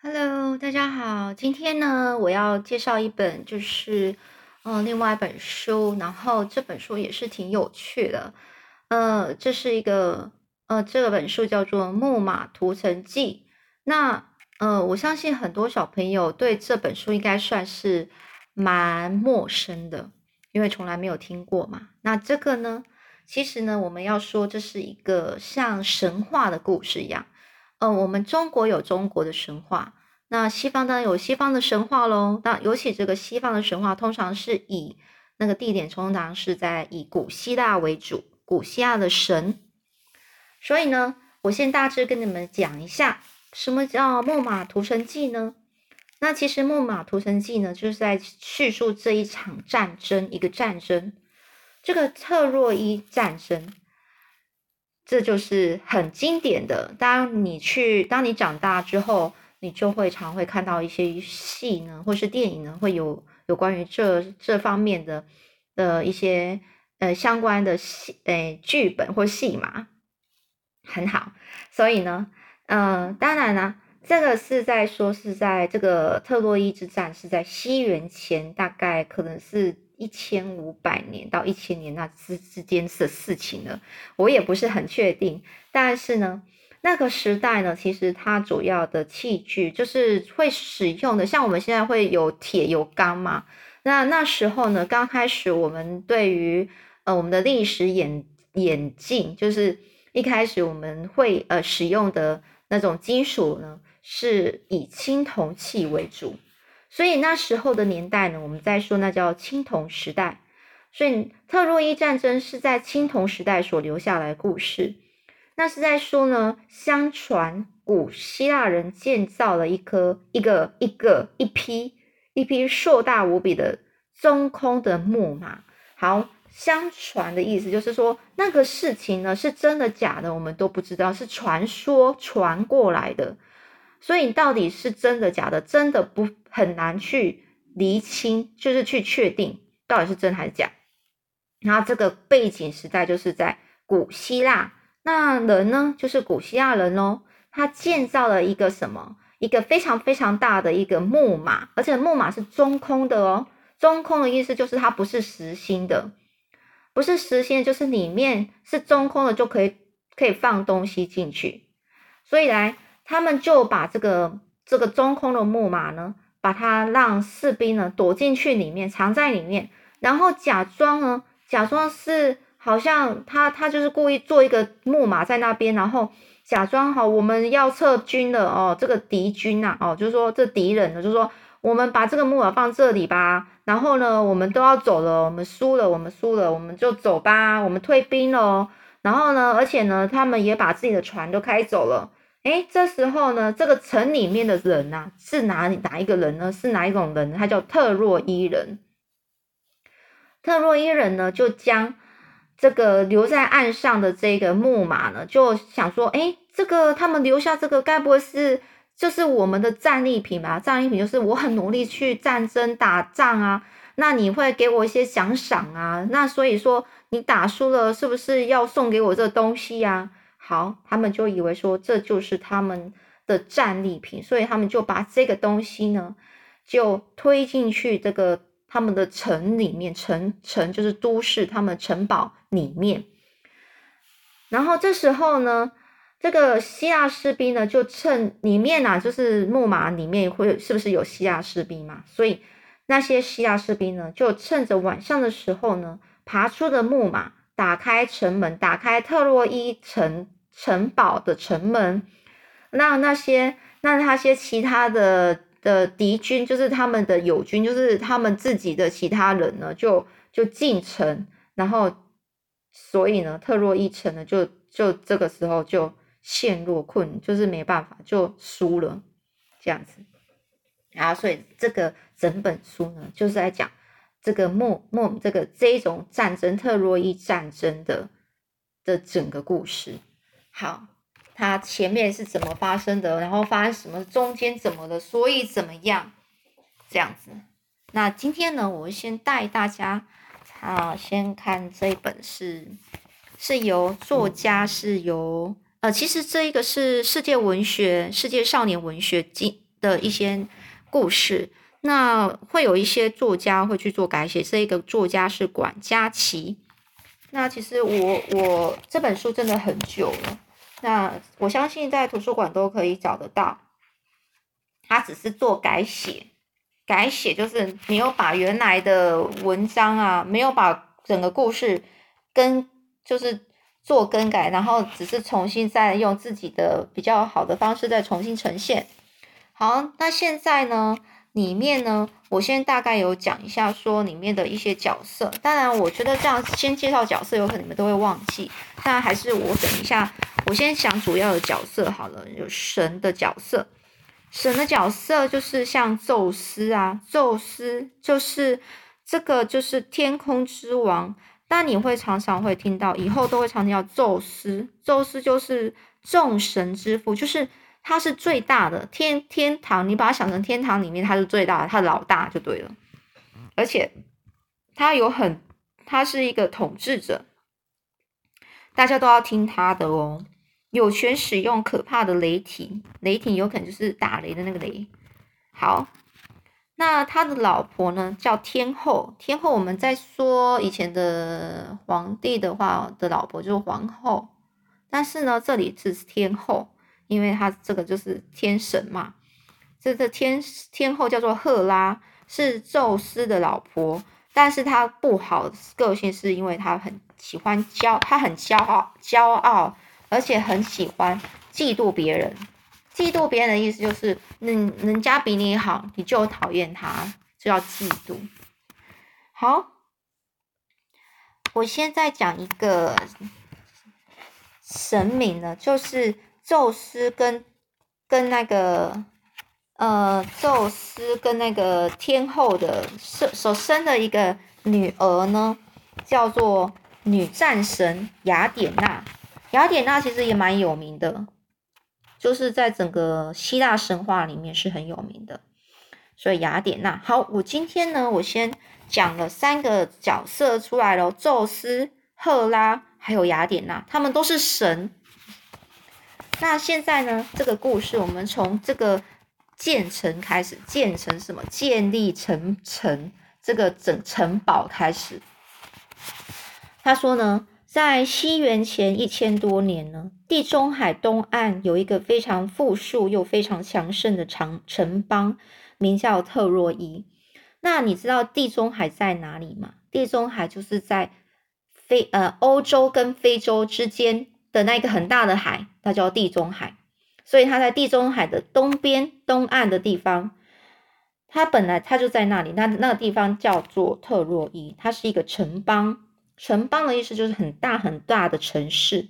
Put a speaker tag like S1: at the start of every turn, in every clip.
S1: Hello，大家好。今天呢，我要介绍一本，就是嗯，另外一本书。然后这本书也是挺有趣的。呃，这是一个呃，这本书叫做《木马屠城记》。那呃，我相信很多小朋友对这本书应该算是蛮陌生的，因为从来没有听过嘛。那这个呢，其实呢，我们要说这是一个像神话的故事一样。嗯，我们中国有中国的神话，那西方当然有西方的神话喽。那尤其这个西方的神话，通常是以那个地点通常是在以古希腊为主，古希腊的神。所以呢，我先大致跟你们讲一下，什么叫《木马屠城记》呢？那其实《木马屠城记》呢，就是在叙述这一场战争，一个战争，这个特洛伊战争。这就是很经典的。当你去，当你长大之后，你就会常会看到一些戏呢，或是电影呢，会有有关于这这方面的的一些呃相关的戏，诶剧本或戏码，很好。所以呢，嗯，当然呢，这个是在说是在这个特洛伊之战是在西元前，大概可能是。一千五百年到一千年那之之间的事情呢，我也不是很确定。但是呢，那个时代呢，其实它主要的器具就是会使用的，像我们现在会有铁有钢嘛。那那时候呢，刚开始我们对于呃我们的历史演演进，就是一开始我们会呃使用的那种金属呢，是以青铜器为主。所以那时候的年代呢，我们在说那叫青铜时代。所以特洛伊战争是在青铜时代所留下来的故事。那是在说呢，相传古希腊人建造了一颗一个一个一批一批硕大无比的中空的木马。好，相传的意思就是说那个事情呢是真的假的，我们都不知道，是传说传过来的。所以你到底是真的假的，真的不很难去厘清，就是去确定到底是真还是假。然后这个背景时代就是在古希腊，那人呢就是古希腊人哦，他建造了一个什么？一个非常非常大的一个木马，而且木马是中空的哦。中空的意思就是它不是实心的，不是实心，就是里面是中空的，就可以可以放东西进去。所以来。他们就把这个这个中空的木马呢，把它让士兵呢躲进去里面，藏在里面，然后假装呢，假装是好像他他就是故意做一个木马在那边，然后假装好我们要撤军了哦，这个敌军呐哦，就是说这敌人呢，就是说我们把这个木马放这里吧，然后呢我们都要走了，我们输了，我们输了，我们就走吧，我们退兵了，然后呢，而且呢，他们也把自己的船都开走了。哎，这时候呢，这个城里面的人呐，是哪里哪一个人呢？是哪一种人？他叫特洛伊人。特洛伊人呢，就将这个留在岸上的这个木马呢，就想说，哎，这个他们留下这个，该不会是就是我们的战利品吧？战利品就是我很努力去战争打仗啊，那你会给我一些奖赏啊？那所以说你打输了，是不是要送给我这东西呀？好，他们就以为说这就是他们的战利品，所以他们就把这个东西呢，就推进去这个他们的城里面，城城就是都市，他们城堡里面。然后这时候呢，这个希腊士兵呢，就趁里面啊，就是木马里面会是不是有希腊士兵嘛？所以那些希腊士兵呢，就趁着晚上的时候呢，爬出的木马，打开城门，打开特洛伊城。城堡的城门，那那些那那些其他的的敌军，就是他们的友军，就是他们自己的其他人呢，就就进城，然后所以呢，特洛伊城呢，就就这个时候就陷入困，就是没办法，就输了这样子。然后，所以这个整本书呢，就是在讲这个莫莫这个这种战争，特洛伊战争的的整个故事。好，它前面是怎么发生的？然后发生什么？中间怎么了？所以怎么样？这样子。那今天呢，我先带大家啊，先看这一本是是由作家是由呃，其实这一个是世界文学、世界少年文学经的一些故事。那会有一些作家会去做改写，这一个作家是管家琪。那其实我我这本书真的很久了，那我相信在图书馆都可以找得到。他只是做改写，改写就是没有把原来的文章啊，没有把整个故事跟就是做更改，然后只是重新再用自己的比较好的方式再重新呈现。好，那现在呢？里面呢，我先大概有讲一下，说里面的一些角色。当然，我觉得这样先介绍角色，有可能你们都会忘记。那还是我等一下，我先讲主要的角色好了。有神的角色，神的角色就是像宙斯啊，宙斯就是这个就是天空之王。但你会常常会听到，以后都会常听到宙斯，宙斯就是众神之父，就是。他是最大的天天堂，你把它想成天堂里面他是最大的，他老大就对了。而且他有很，他是一个统治者，大家都要听他的哦。有权使用可怕的雷霆，雷霆有可能就是打雷的那个雷。好，那他的老婆呢叫天后，天后我们在说以前的皇帝的话的老婆就是皇后，但是呢这里只是天后。因为他这个就是天神嘛，这个天天后叫做赫拉，是宙斯的老婆，但是她不好个性，是因为她很喜欢骄，她很骄傲，骄傲，而且很喜欢嫉妒别人。嫉妒别人的意思就是，人人家比你好，你就讨厌他，就要嫉妒。好，我现在讲一个神明呢，就是。宙斯跟跟那个呃，宙斯跟那个天后的生所生的一个女儿呢，叫做女战神雅典娜。雅典娜其实也蛮有名的，就是在整个希腊神话里面是很有名的。所以雅典娜，好，我今天呢，我先讲了三个角色出来了：宙斯、赫拉还有雅典娜，他们都是神。那现在呢？这个故事我们从这个建成开始，建成什么？建立城城这个整城堡开始。他说呢，在西元前一千多年呢，地中海东岸有一个非常富庶又非常强盛的城城邦，名叫特洛伊。那你知道地中海在哪里吗？地中海就是在非呃欧洲跟非洲之间。的那个很大的海，它叫地中海，所以它在地中海的东边东岸的地方，它本来它就在那里，那那个地方叫做特洛伊，它是一个城邦。城邦的意思就是很大很大的城市。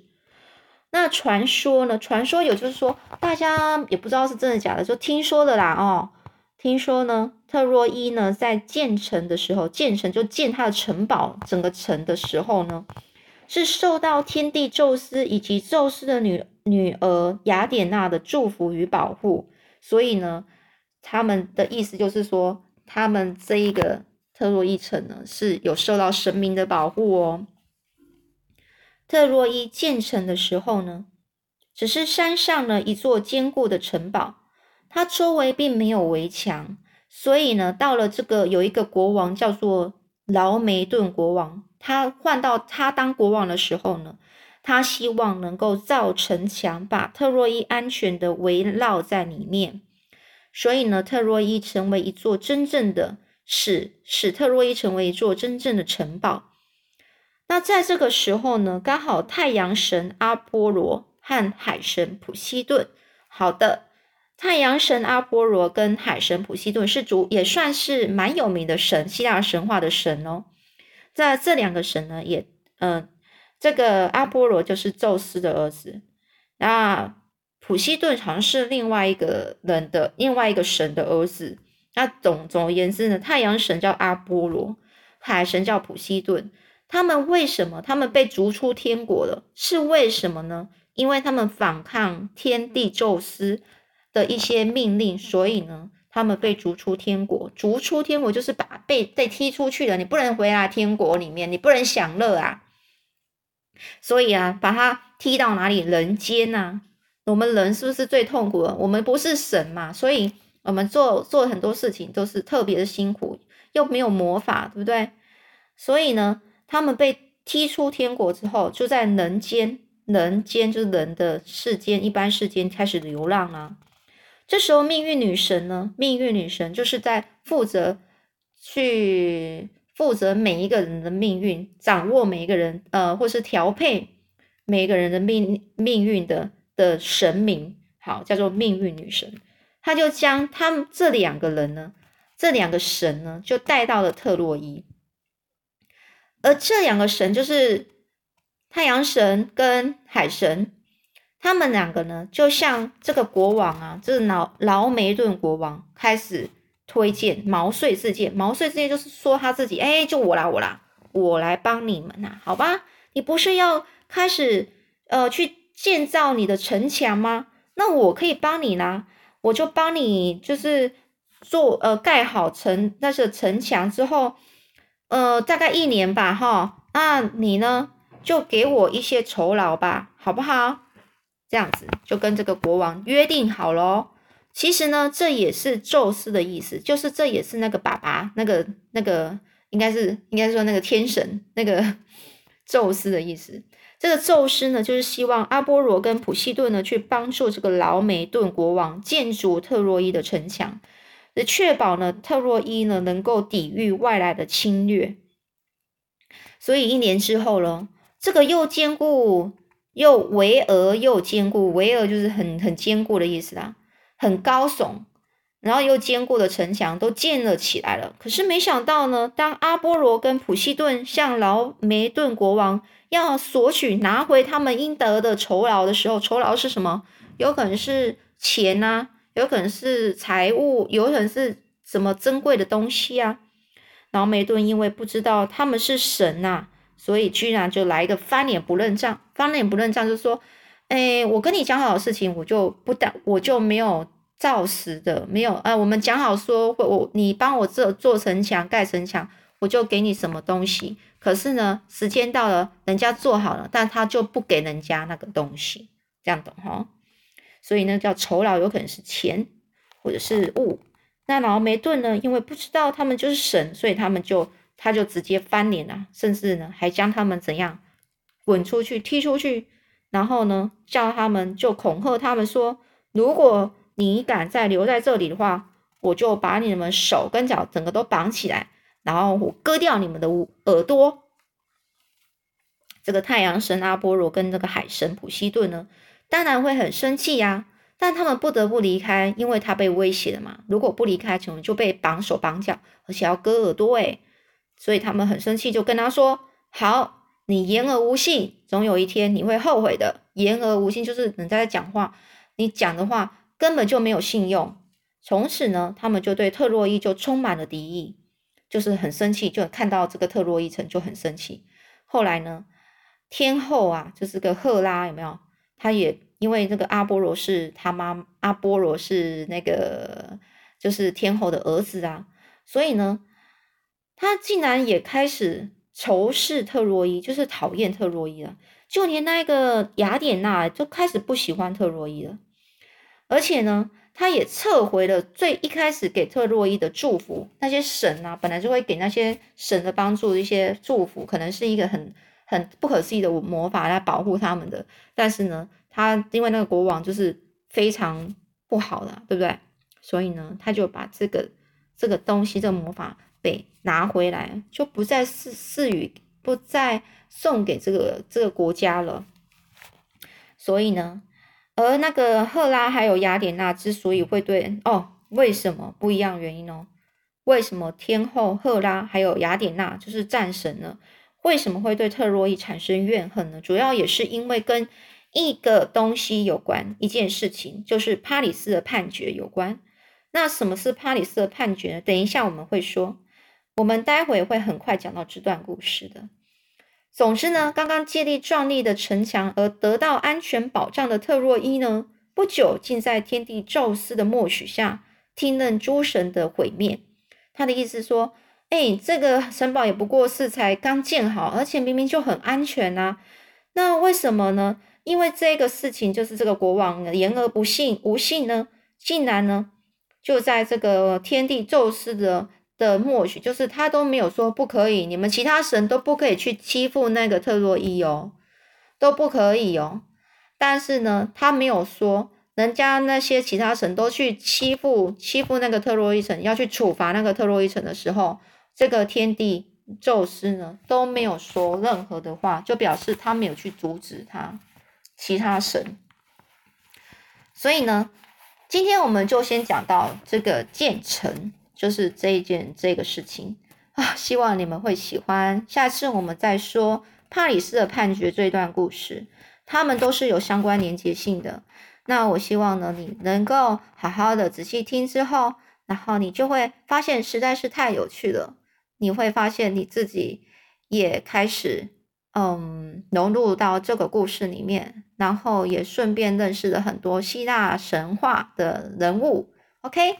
S1: 那传说呢？传说有就是说，大家也不知道是真的假的，就听说的啦哦。听说呢，特洛伊呢在建成的时候，建成就建它的城堡，整个城的时候呢。是受到天帝宙斯以及宙斯的女女儿雅典娜的祝福与保护，所以呢，他们的意思就是说，他们这一个特洛伊城呢是有受到神明的保护哦。特洛伊建成的时候呢，只是山上呢一座坚固的城堡，它周围并没有围墙，所以呢，到了这个有一个国王叫做劳梅顿国王。他换到他当国王的时候呢，他希望能够造城墙，把特洛伊安全的围绕在里面。所以呢，特洛伊成为一座真正的，使使特洛伊成为一座真正的城堡。那在这个时候呢，刚好太阳神阿波罗和海神普西顿，好的，太阳神阿波罗跟海神普西顿是主，也算是蛮有名的神，希腊神话的神哦。在这两个神呢，也嗯，这个阿波罗就是宙斯的儿子，那普西顿好像是另外一个人的另外一个神的儿子。那总总而言之呢，太阳神叫阿波罗，海神叫普西顿。他们为什么他们被逐出天国了？是为什么呢？因为他们反抗天帝宙斯的一些命令，所以呢。他们被逐出天国，逐出天国就是把被被踢出去了，你不能回来天国里面，你不能享乐啊。所以啊，把他踢到哪里？人间呐。我们人是不是最痛苦的？我们不是神嘛，所以我们做做很多事情都是特别的辛苦，又没有魔法，对不对？所以呢，他们被踢出天国之后，就在人间，人间就是人的世间，一般世间开始流浪啊。这时候，命运女神呢，命运女神就是在负责去负责每一个人的命运，掌握每一个人，呃，或是调配每一个人的命命运的的神明，好，叫做命运女神。他就将他们这两个人呢，这两个神呢，就带到了特洛伊。而这两个神就是太阳神跟海神，他们两个呢，就像这个国王啊，就是劳劳梅顿国王开始。推荐毛遂自荐，毛遂自荐就是说他自己，哎，就我啦，我啦，我来帮你们呐，好吧？你不是要开始呃去建造你的城墙吗？那我可以帮你啦，我就帮你就是做呃盖好城那是城墙之后，呃大概一年吧，哈，那你呢就给我一些酬劳吧，好不好？这样子就跟这个国王约定好了。其实呢，这也是宙斯的意思，就是这也是那个爸爸，那个那个应该是应该说那个天神，那个 宙斯的意思。这个宙斯呢，就是希望阿波罗跟普西顿呢去帮助这个劳梅顿国王建筑特洛伊的城墙，确保呢特洛伊呢能够抵御外来的侵略。所以一年之后了，这个又坚固又巍峨又坚固，巍峨就是很很坚固的意思啦。很高耸，然后又坚固的城墙都建了起来了。可是没想到呢，当阿波罗跟普西顿向劳梅顿国王要索取拿回他们应得的酬劳的时候，酬劳是什么？有可能是钱啊，有可能是财物，有可能是什么珍贵的东西啊。劳梅顿因为不知道他们是神呐，所以居然就来一个翻脸不认账。翻脸不认账就是说。哎，我跟你讲好的事情，我就不打，我就没有照实的，没有啊。我们讲好说，我你帮我做做城墙、盖城墙，我就给你什么东西。可是呢，时间到了，人家做好了，但他就不给人家那个东西，这样懂哈？所以呢，叫酬劳有可能是钱或者是物。那劳梅顿呢，因为不知道他们就是神，所以他们就他就直接翻脸了，甚至呢还将他们怎样滚出去、踢出去。然后呢，叫他们就恐吓他们说，如果你敢再留在这里的话，我就把你们手跟脚整个都绑起来，然后我割掉你们的耳朵。这个太阳神阿波罗跟这个海神普西顿呢，当然会很生气呀，但他们不得不离开，因为他被威胁了嘛。如果不离开，可能就被绑手绑脚，而且要割耳朵诶所以他们很生气，就跟他说：“好。”你言而无信，总有一天你会后悔的。言而无信就是人家在讲话，你讲的话根本就没有信用。从此呢，他们就对特洛伊就充满了敌意，就是很生气，就看到这个特洛伊城就很生气。后来呢，天后啊，就是个赫拉，有没有？他也因为这个阿波罗是他妈，阿波罗是那个就是天后的儿子啊，所以呢，他竟然也开始。仇视特洛伊，就是讨厌特洛伊了。就连那个雅典娜就开始不喜欢特洛伊了。而且呢，他也撤回了最一开始给特洛伊的祝福。那些神啊，本来就会给那些神的帮助一些祝福，可能是一个很很不可思议的魔法来保护他们的。但是呢，他因为那个国王就是非常不好的，对不对？所以呢，他就把这个这个东西，这个魔法。被拿回来，就不再赐赐予，不再送给这个这个国家了。所以呢，而那个赫拉还有雅典娜之所以会对哦，为什么不一样原因呢？为什么天后赫拉还有雅典娜就是战神呢？为什么会对特洛伊产生怨恨呢？主要也是因为跟一个东西有关，一件事情就是帕里斯的判决有关。那什么是帕里斯的判决呢？等一下我们会说。我们待会会很快讲到这段故事的。总之呢，刚刚建立壮丽的城墙而得到安全保障的特洛伊呢，不久竟在天帝宙斯的默许下听任诸神的毁灭。他的意思说：“哎，这个城堡也不过是才刚建好，而且明明就很安全啊。那为什么呢？因为这个事情就是这个国王言而不信无信呢，竟然呢。”就在这个天地宙斯的的默许，就是他都没有说不可以，你们其他神都不可以去欺负那个特洛伊哦，都不可以哦。但是呢，他没有说人家那些其他神都去欺负欺负那个特洛伊城，要去处罚那个特洛伊城的时候，这个天地宙斯呢都没有说任何的话，就表示他没有去阻止他其他神。所以呢，今天我们就先讲到这个建成，就是这一件这个事情啊，希望你们会喜欢。下次我们再说帕里斯的判决这一段故事，他们都是有相关连接性的。那我希望呢，你能够好好的仔细听之后，然后你就会发现实在是太有趣了。你会发现你自己也开始。嗯，融入到这个故事里面，然后也顺便认识了很多希腊神话的人物。OK。